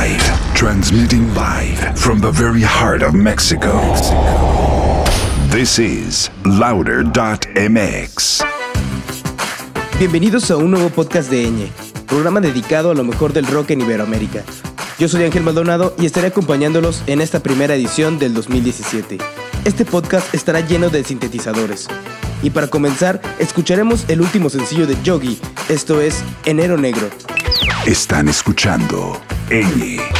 live, transmitting live from the very heart of Mexico. This is louder.mx. Bienvenidos a un nuevo podcast de Eñe, programa dedicado a lo mejor del rock en Iberoamérica. Yo soy Ángel Maldonado y estaré acompañándolos en esta primera edición del 2017. Este podcast estará lleno de sintetizadores. Y para comenzar, escucharemos el último sencillo de Yogi, esto es Enero Negro. Están escuchando Ñ.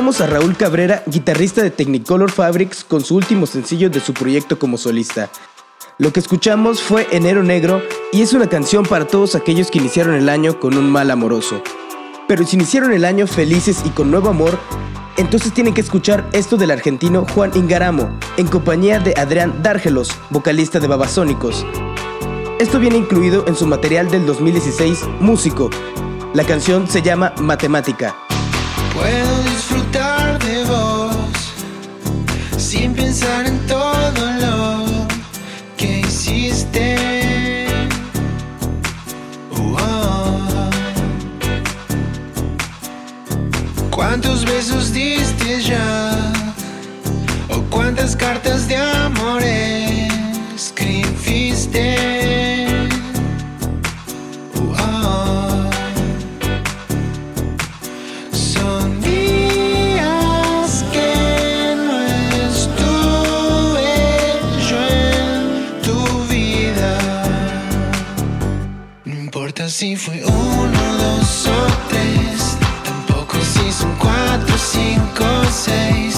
Escuchamos a Raúl Cabrera, guitarrista de Technicolor Fabrics, con su último sencillo de su proyecto como solista. Lo que escuchamos fue Enero Negro y es una canción para todos aquellos que iniciaron el año con un mal amoroso. Pero si iniciaron el año felices y con nuevo amor, entonces tienen que escuchar esto del argentino Juan Ingaramo, en compañía de Adrián Dárgelos, vocalista de Babasónicos. Esto viene incluido en su material del 2016, Músico. La canción se llama Matemática. Sin pensar en todo lo que hiciste. Oh. ¿Cuántos besos diste ya? ¿O cuántas cartas de amor escribiste? 5, 6.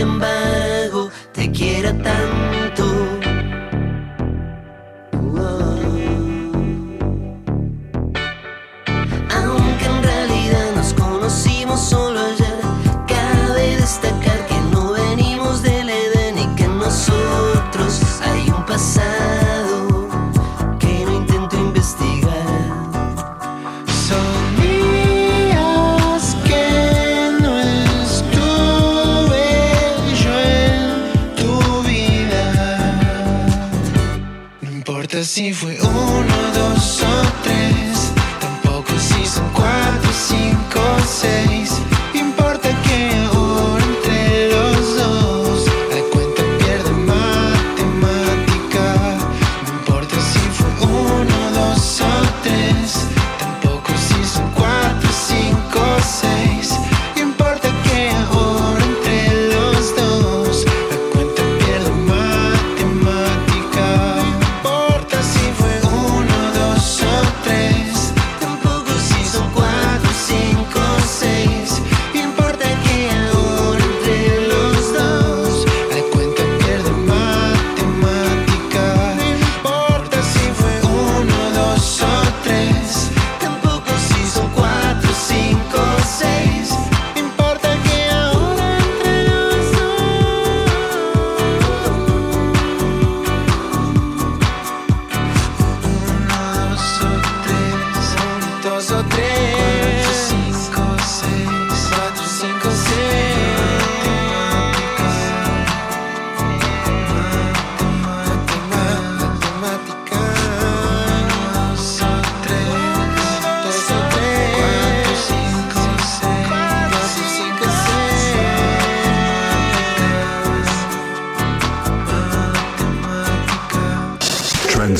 hanging see we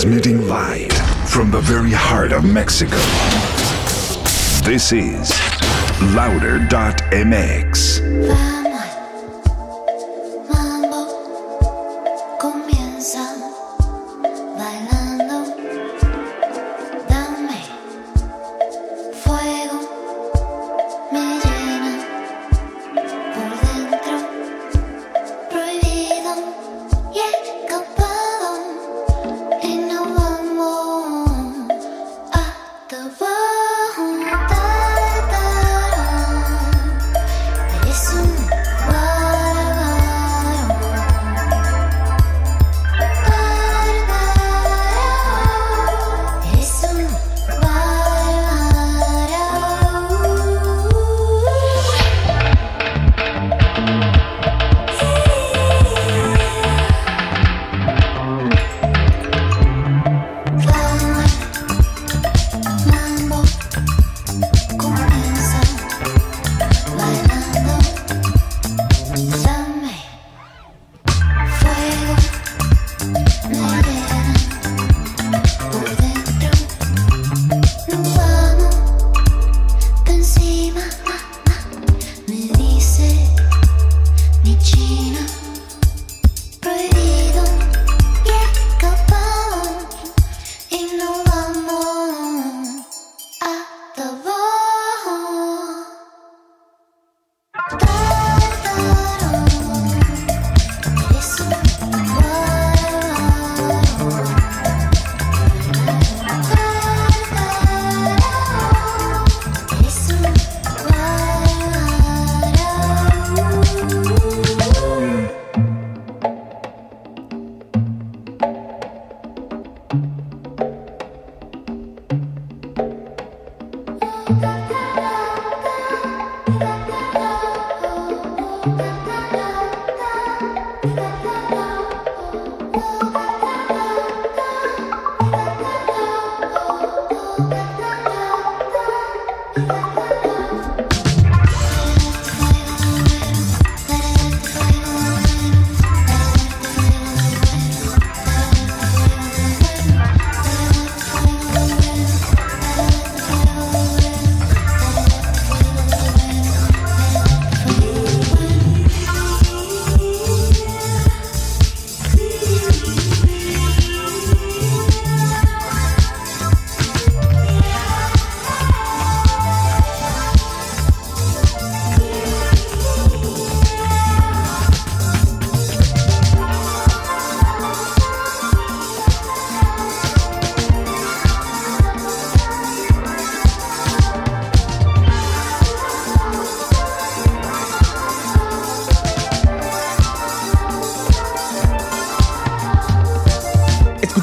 Transmitting live from the very heart of Mexico. This is Louder.mx. Wow.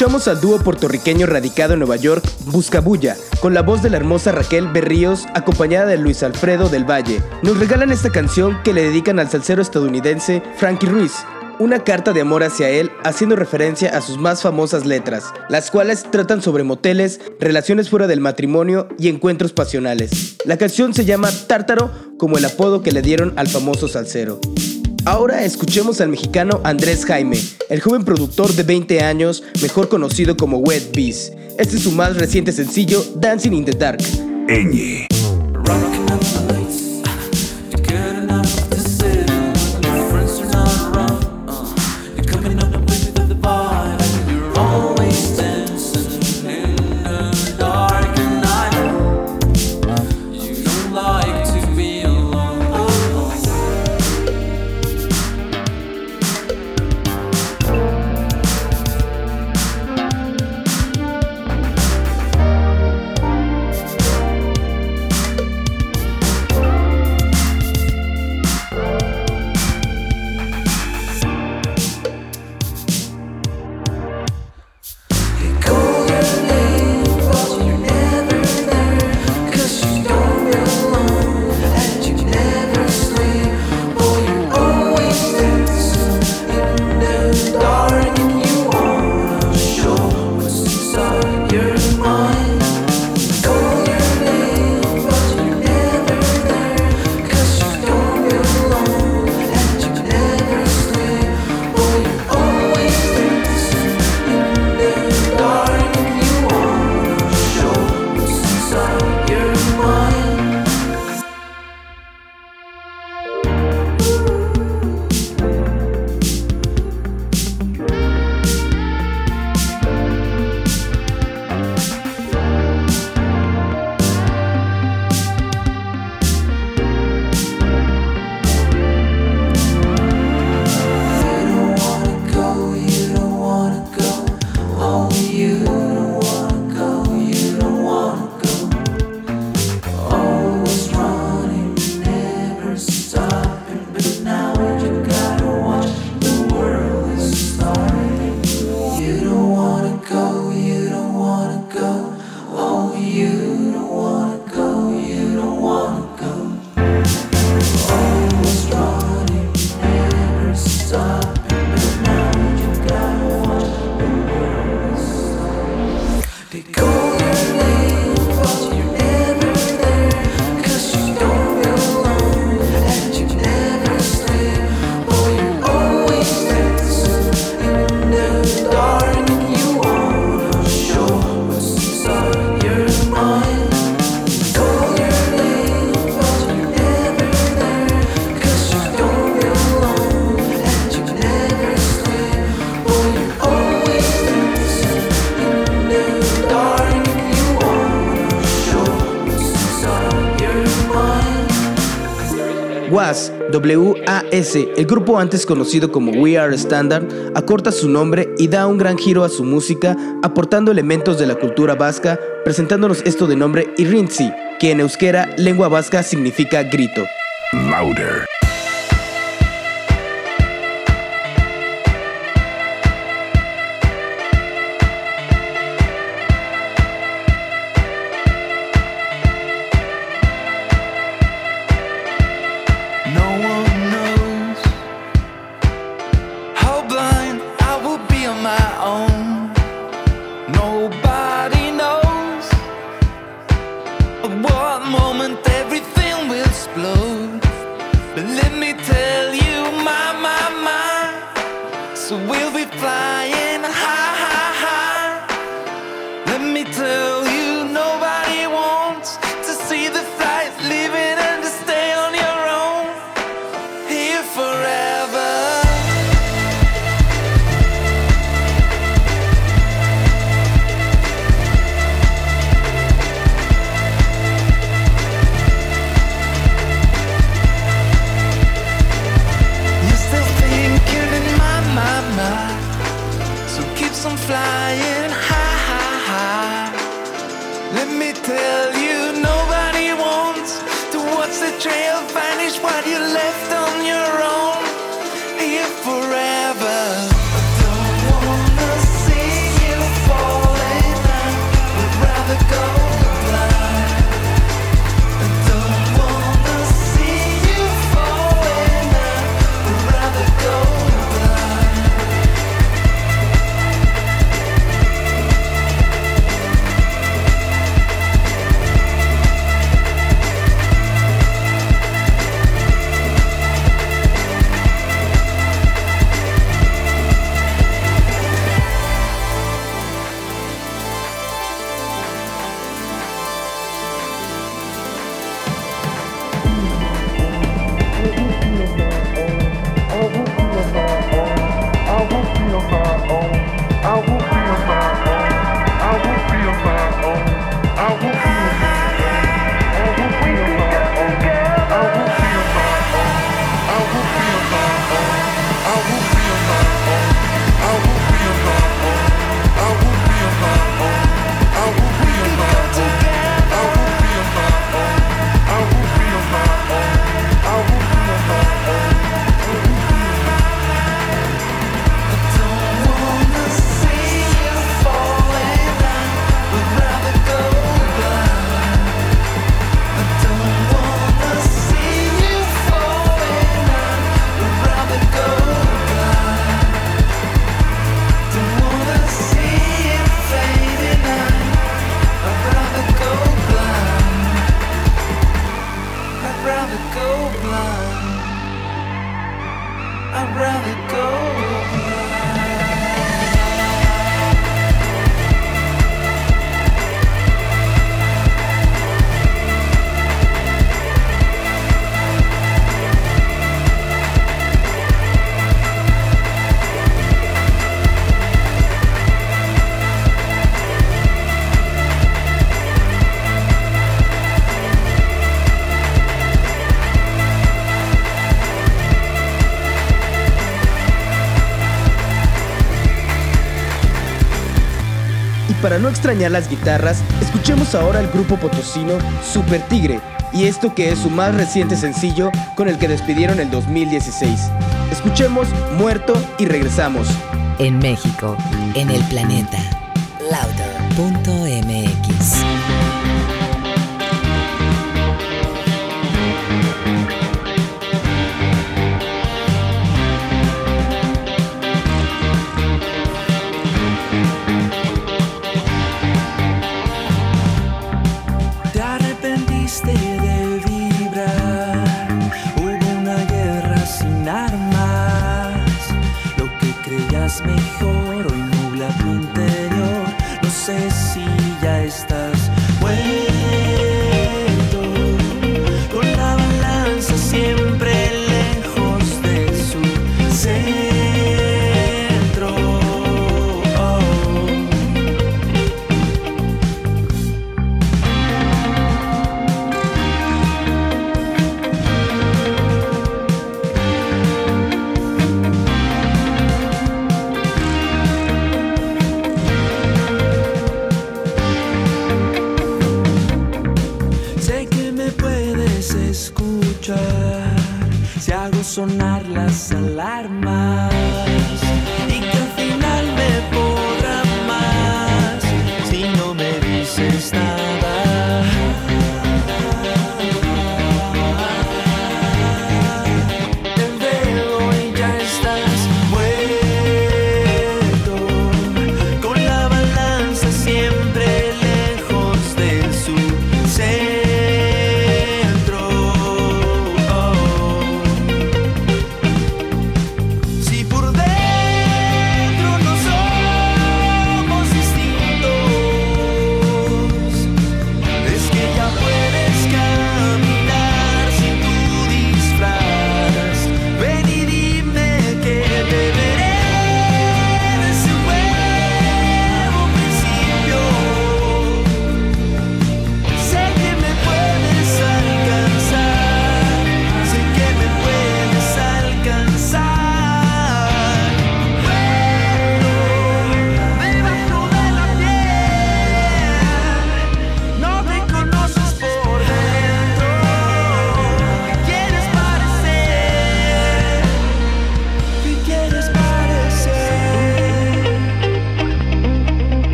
Escuchamos al dúo puertorriqueño radicado en Nueva York, Buscabulla, con la voz de la hermosa Raquel Berríos, acompañada de Luis Alfredo del Valle. Nos regalan esta canción que le dedican al salsero estadounidense Frankie Ruiz, una carta de amor hacia él haciendo referencia a sus más famosas letras, las cuales tratan sobre moteles, relaciones fuera del matrimonio y encuentros pasionales. La canción se llama Tártaro como el apodo que le dieron al famoso salsero. Ahora escuchemos al mexicano Andrés Jaime, el joven productor de 20 años, mejor conocido como Wet Beast. Este es su más reciente sencillo, Dancing in the Dark. el grupo antes conocido como We Are Standard acorta su nombre y da un gran giro a su música, aportando elementos de la cultura vasca, presentándonos esto de nombre Irrintzi, que en euskera, lengua vasca, significa grito. extrañar las guitarras, escuchemos ahora el grupo potosino Super Tigre y esto que es su más reciente sencillo con el que despidieron el 2016. Escuchemos Muerto y regresamos. En México, en el planeta, lauda.m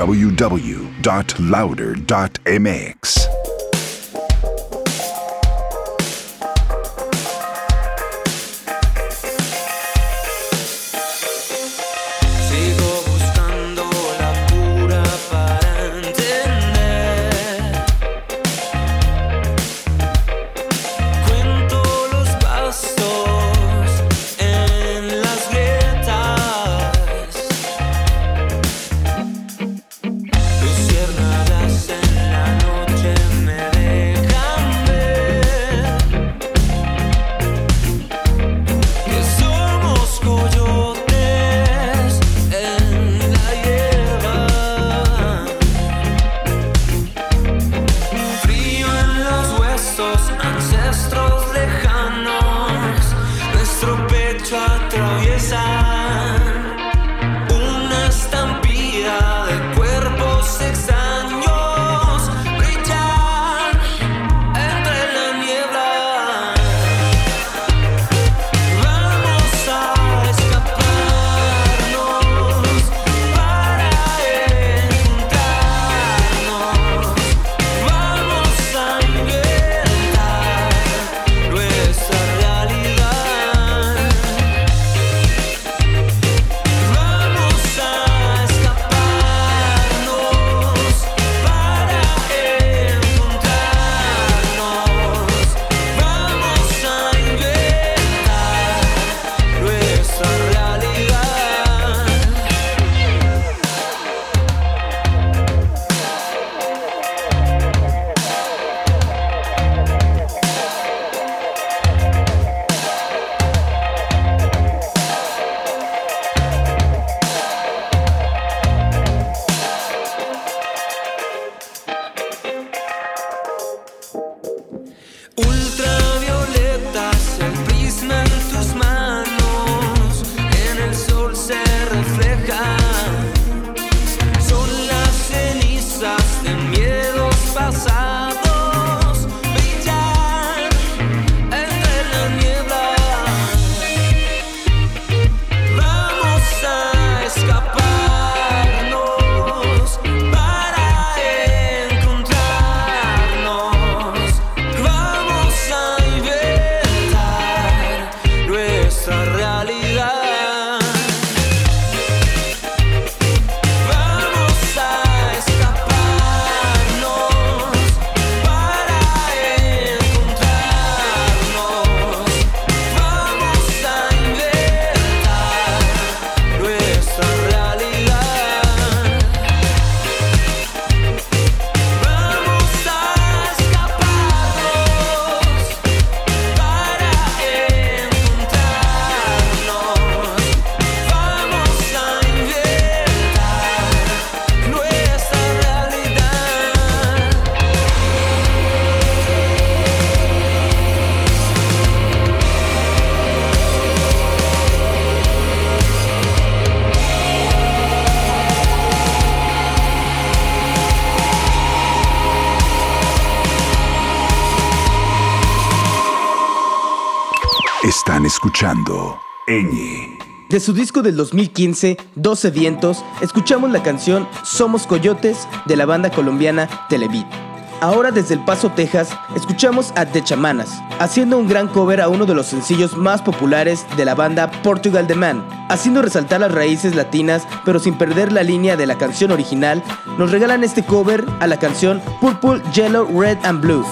www.louder.mx. De su disco del 2015, 12 vientos, escuchamos la canción Somos Coyotes de la banda colombiana Televit. Ahora desde El Paso, Texas, escuchamos a The Chamanas, haciendo un gran cover a uno de los sencillos más populares de la banda Portugal The Man. Haciendo resaltar las raíces latinas, pero sin perder la línea de la canción original, nos regalan este cover a la canción Purple, Yellow, Red and Blue.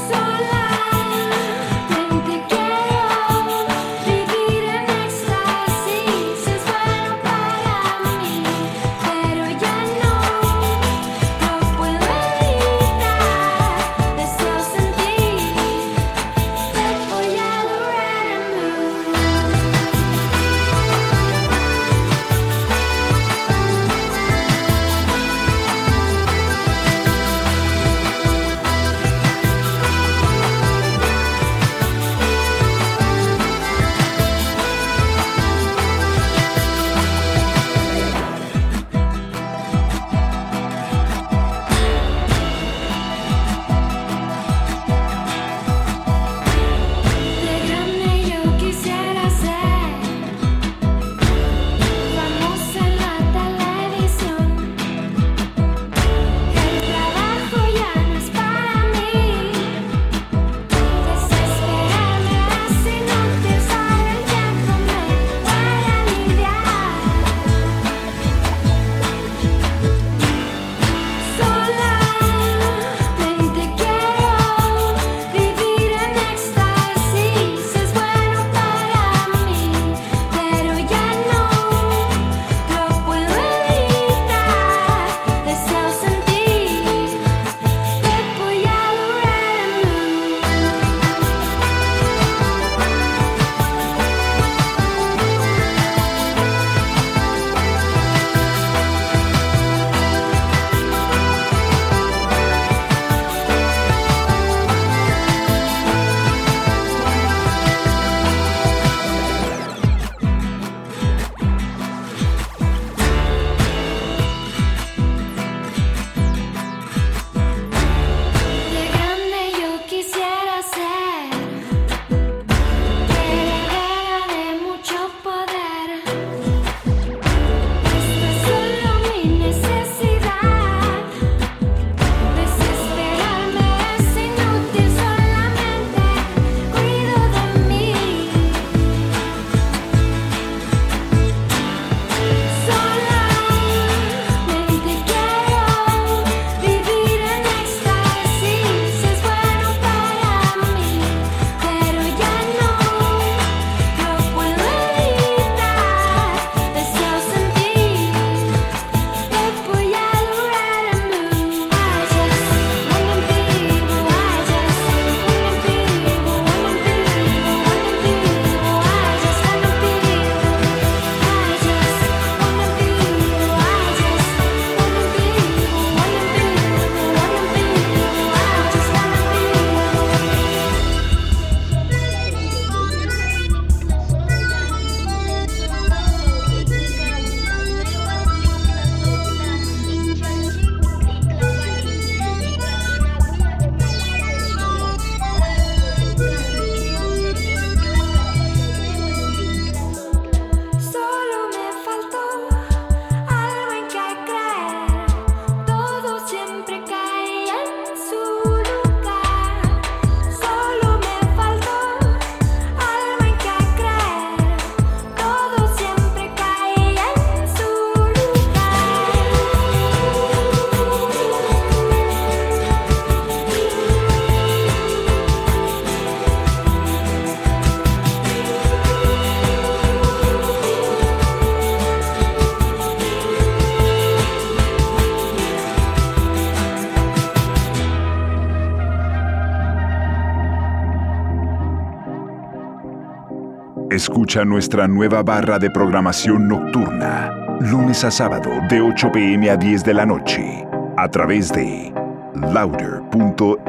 Nuestra nueva barra de programación nocturna, lunes a sábado de 8 pm a 10 de la noche, a través de louder.mx.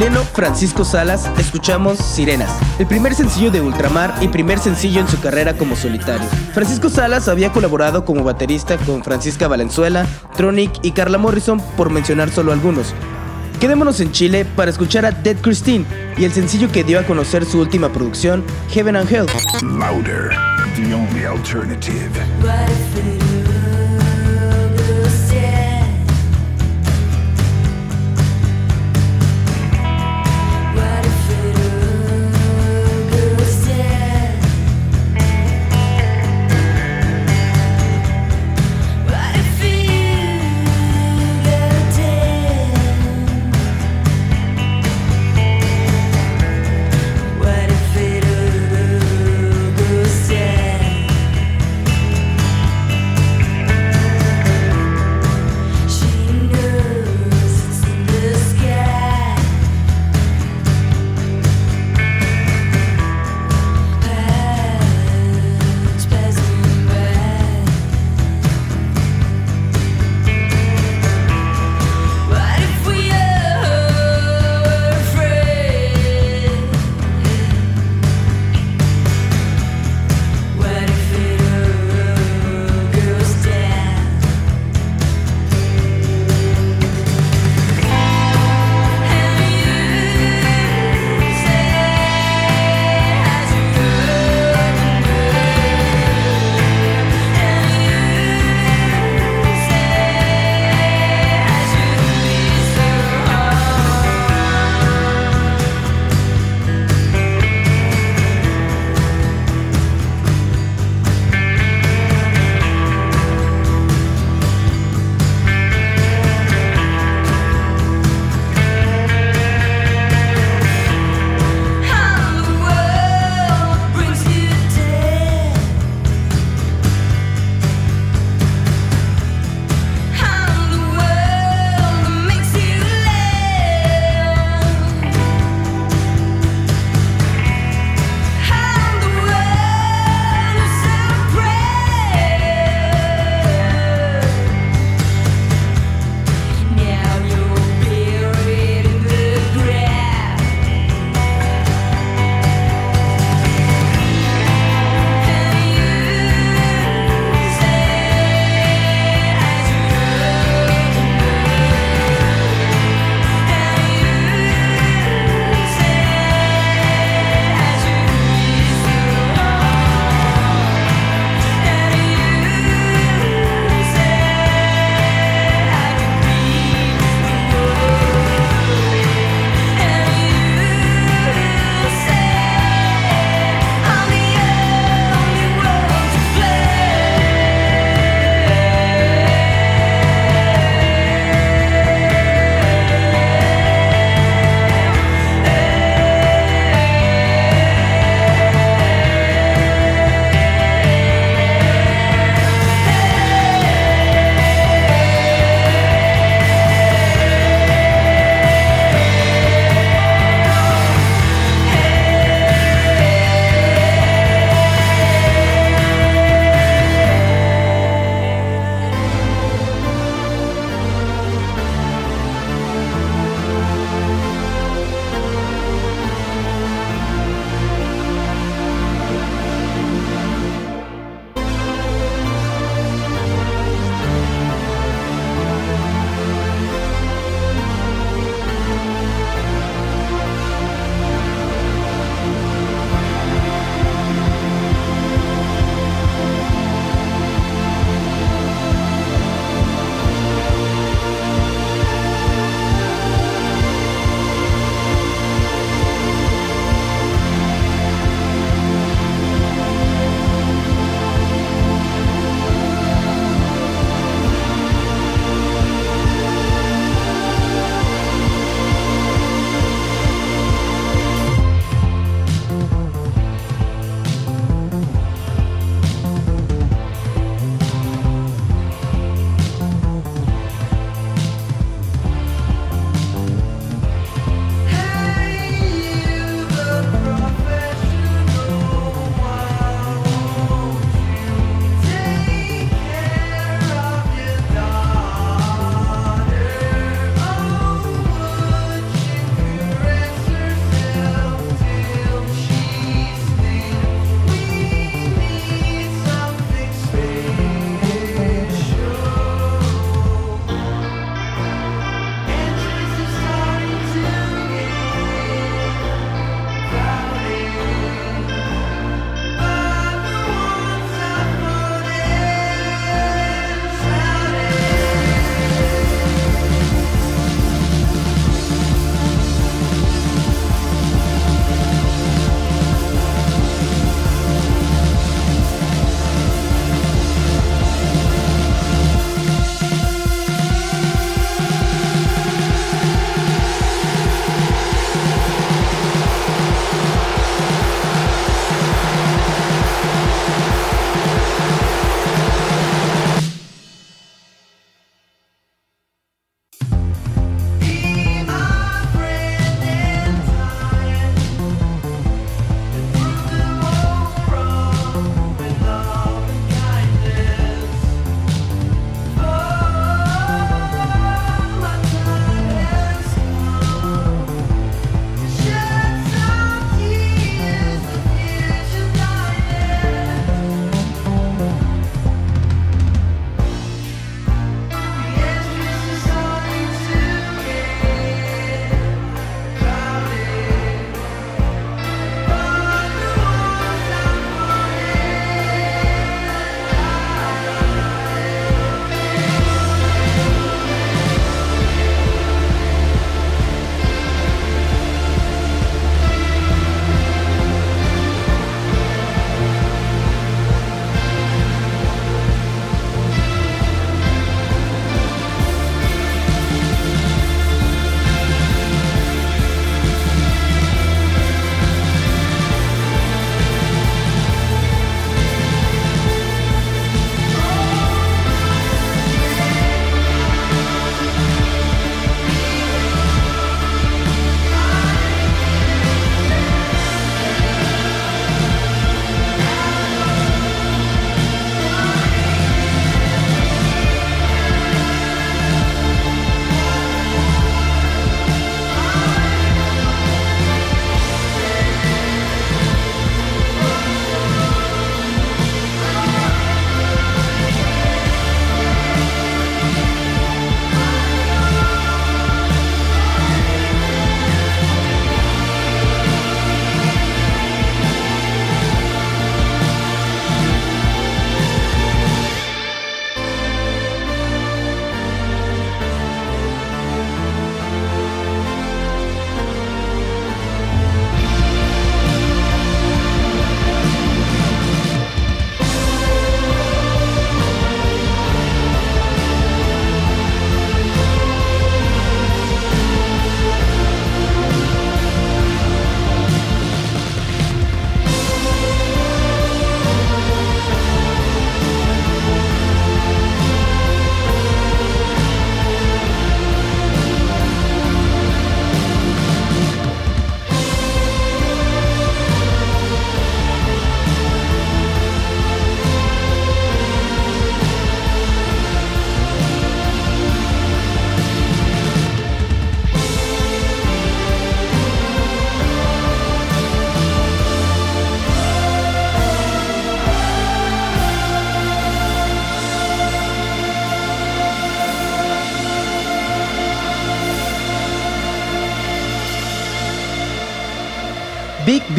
chileno Francisco Salas escuchamos Sirenas, el primer sencillo de Ultramar y primer sencillo en su carrera como solitario. Francisco Salas había colaborado como baterista con Francisca Valenzuela, Tronic y Carla Morrison, por mencionar solo algunos. Quedémonos en Chile para escuchar a Dead Christine y el sencillo que dio a conocer su última producción, Heaven and Hell. Louder, the only alternative.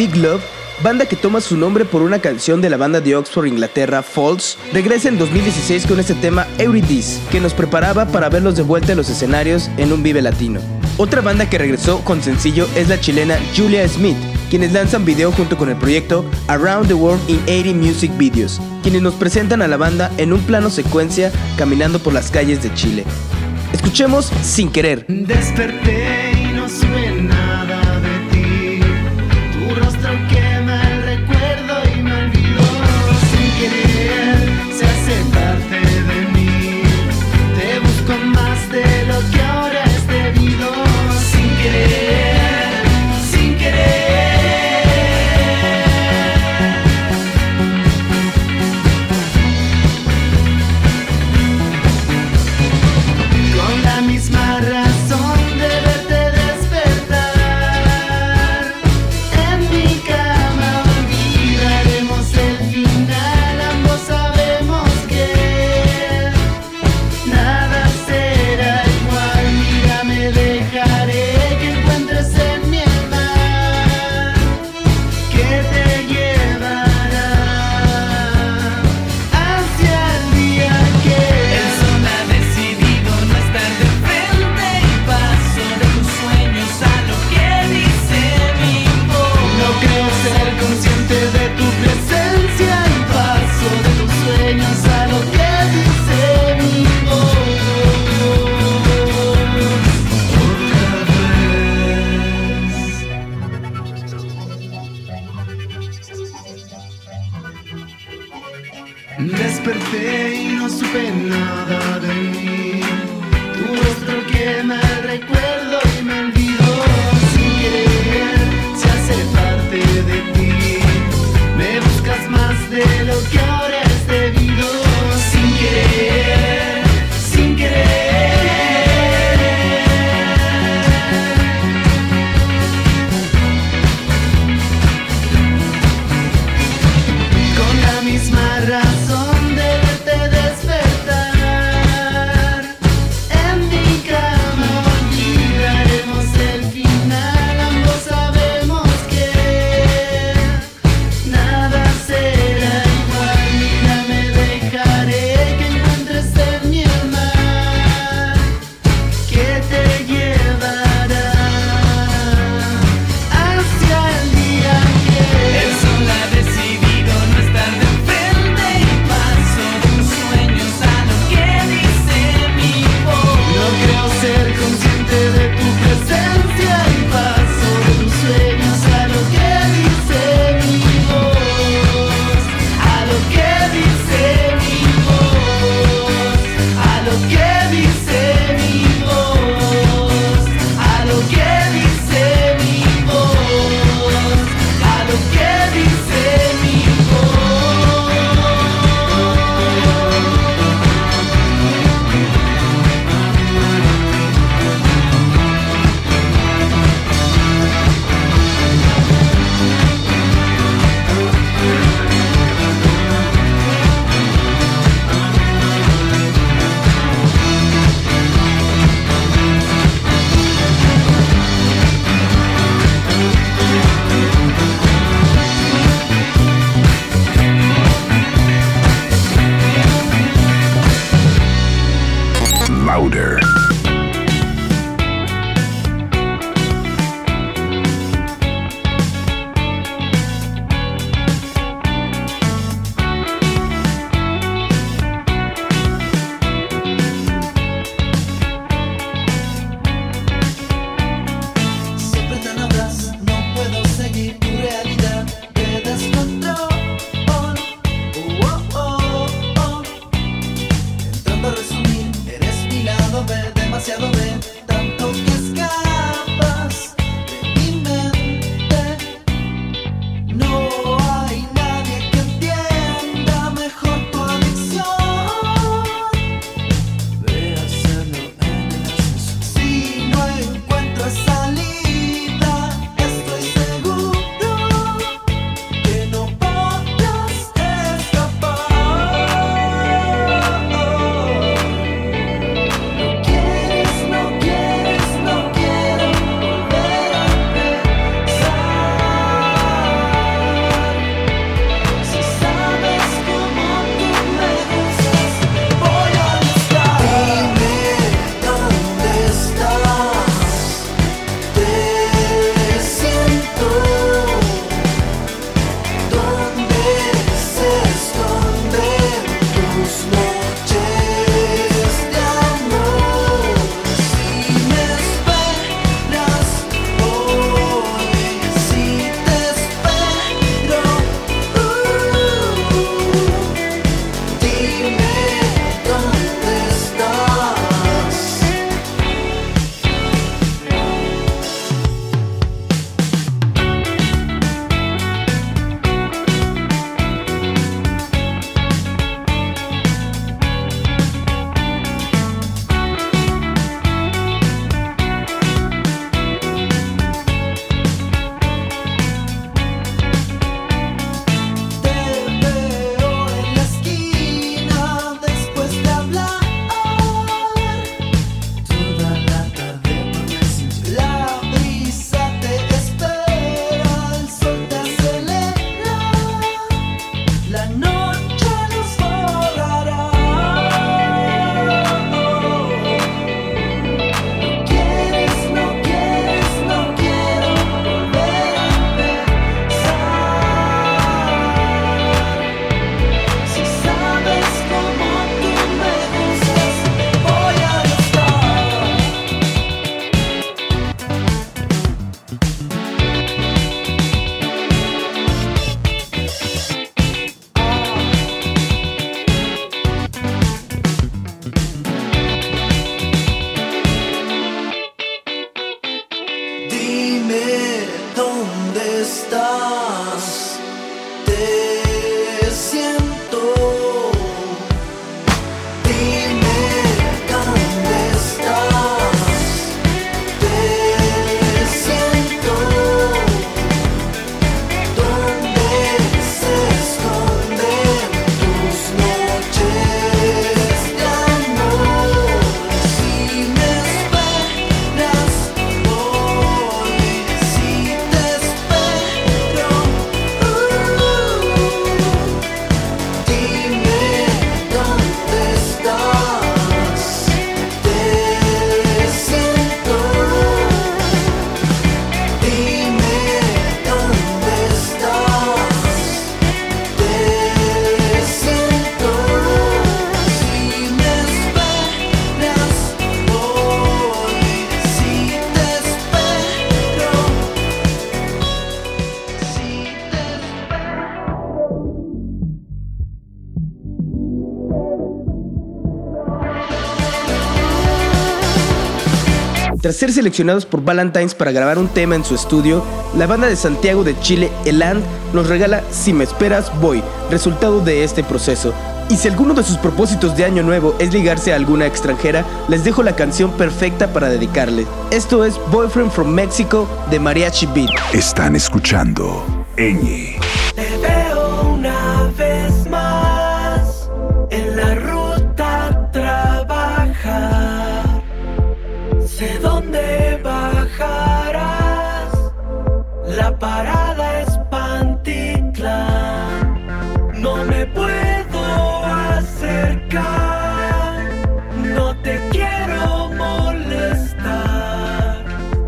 Big Love, banda que toma su nombre por una canción de la banda de Oxford, Inglaterra, Falls, regresa en 2016 con este tema Eurydice, que nos preparaba para verlos de vuelta en los escenarios en un Vive Latino. Otra banda que regresó con sencillo es la chilena Julia Smith, quienes lanzan video junto con el proyecto Around the World in 80 Music Videos, quienes nos presentan a la banda en un plano secuencia caminando por las calles de Chile. Escuchemos Sin Querer. Desperté ser seleccionados por Valentines para grabar un tema en su estudio, la banda de Santiago de Chile, Eland, nos regala Si me esperas, voy, resultado de este proceso. Y si alguno de sus propósitos de año nuevo es ligarse a alguna extranjera, les dejo la canción perfecta para dedicarle. Esto es Boyfriend from Mexico de Mariachi Beat. Están escuchando Eñe parada es No me puedo acercar, no te quiero molestar,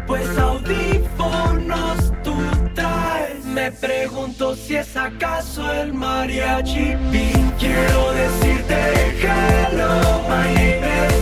pues audífonos tú traes. Me pregunto si es acaso el mariachi. Quiero decirte hello, my name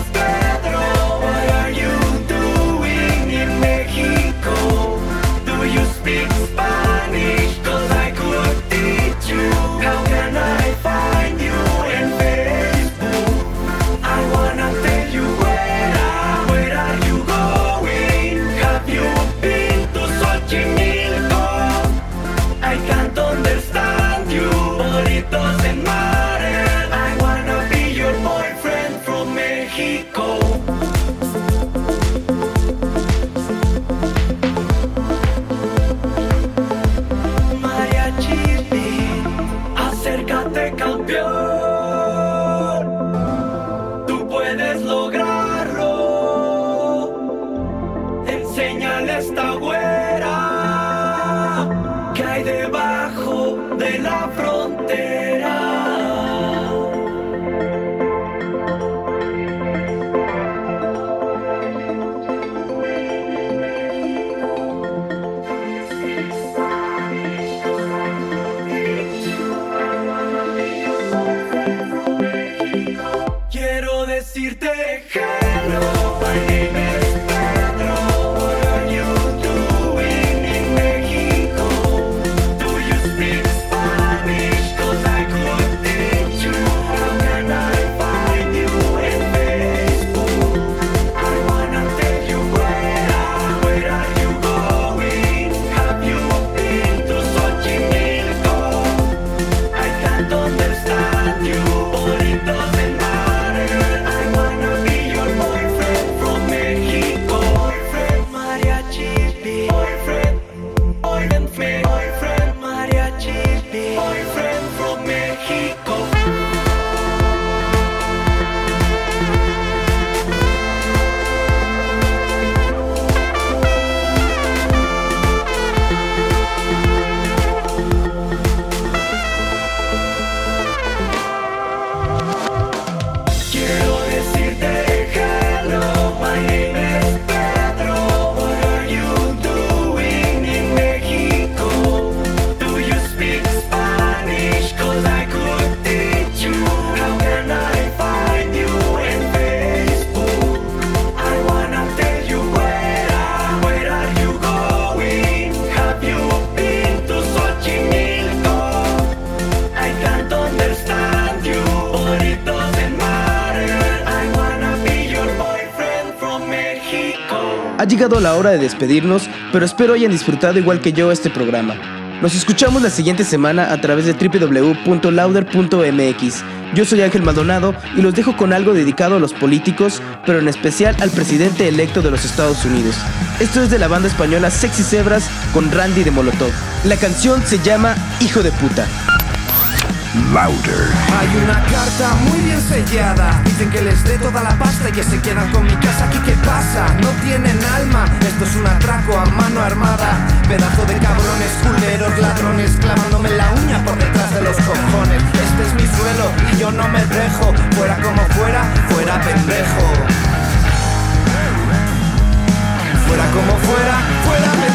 dejando. llegado la hora de despedirnos, pero espero hayan disfrutado igual que yo este programa. Nos escuchamos la siguiente semana a través de www.lauder.mx. Yo soy Ángel Maldonado y los dejo con algo dedicado a los políticos, pero en especial al presidente electo de los Estados Unidos. Esto es de la banda española Sexy Zebras con Randy de Molotov. La canción se llama Hijo de puta. Louder. Hay una carta muy bien sellada. Dicen que les dé toda la pasta y que se quedan con mi casa. ¿Aquí qué pasa? No tienen alma. Esto es un atraco a mano armada. Pedazo de cabrones, culeros, ladrones, clavándome la uña por detrás de los cojones. Este es mi suelo y yo no me dejo. Fuera como fuera, fuera pendejo. Fuera como fuera, fuera pendejo.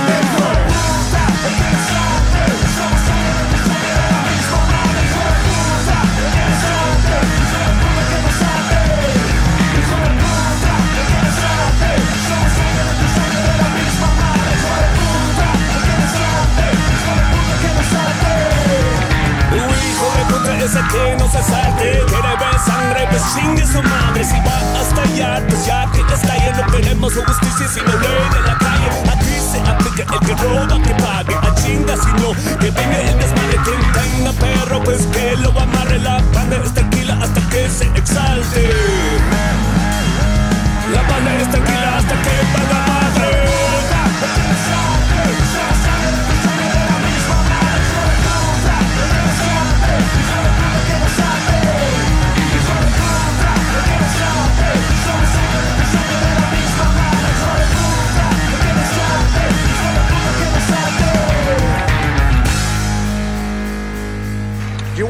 Ese que no se salte. Quiere ver sangre, pues chingue su madre. Si va hasta allá, pues ya que está lleno. Queremos su justicia si no ley de la calle. Aquí se aplica el que roba, que pague. A chinga si no, que venga el desmadre. Quien tenga perro, pues que lo amarre. La banda es tranquila hasta que se exalte. La banda es tranquila hasta que paga madre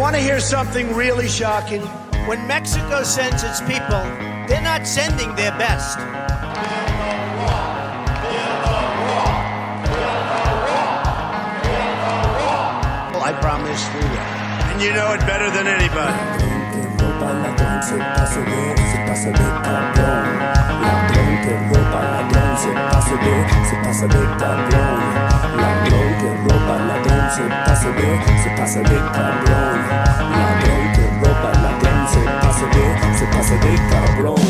want to hear something really shocking? When Mexico sends its people, they're not sending their best. I promise we will. And you know it better than anybody. Ropa ladrón se pasa de, se pasa de cabrón. Ladrón que roba ladrón se pasa de, se pasa de cabrón. Ladrón que roba ladrón se pasa de, se pasa de cabrón. Ladrón que roba ladrón se pasa de, se pasa de cabrón.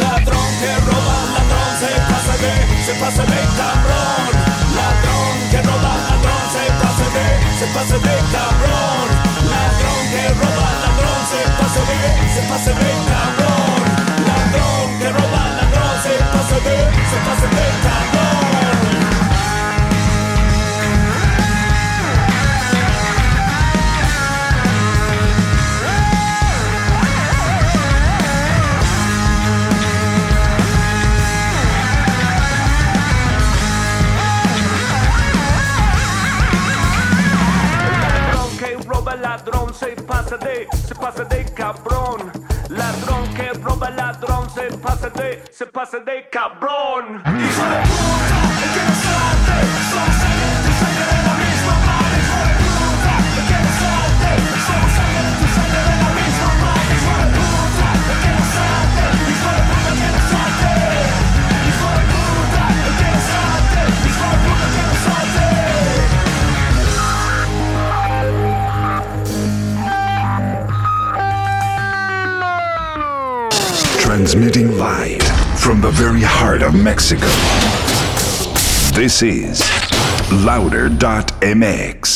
Ladrón que roba, ladrón se pasa de, se pasa de cabrón. Ladrón que roba, ladrón se pasa de, se pasa de cabrón. Ladrón que roba, ladrón se pasa de, se pasa de cabrón. Ladrón que roba, ladrón se pasa de, se pasa de cabrón. Se pasa de, se pasa de Transmitting live from the very heart of Mexico. This is Louder.mx.